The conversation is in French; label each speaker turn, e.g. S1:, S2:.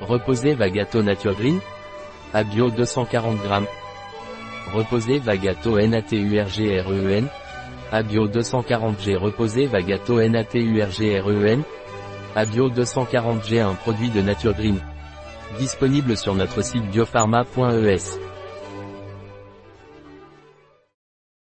S1: Reposé Vagato Nature Green Abio 240 g. Reposé Vagato NATURGREN Abio 240G Reposé Vagato NATURGREN Abio 240G un produit de Nature Green. Disponible sur notre site biopharma.es.